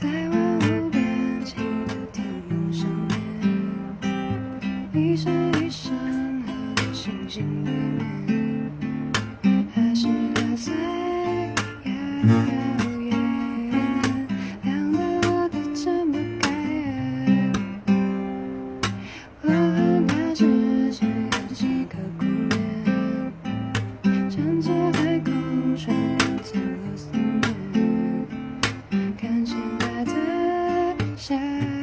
在万物变晴的天空上面，一闪一闪和星星里面，还是那岁。shine.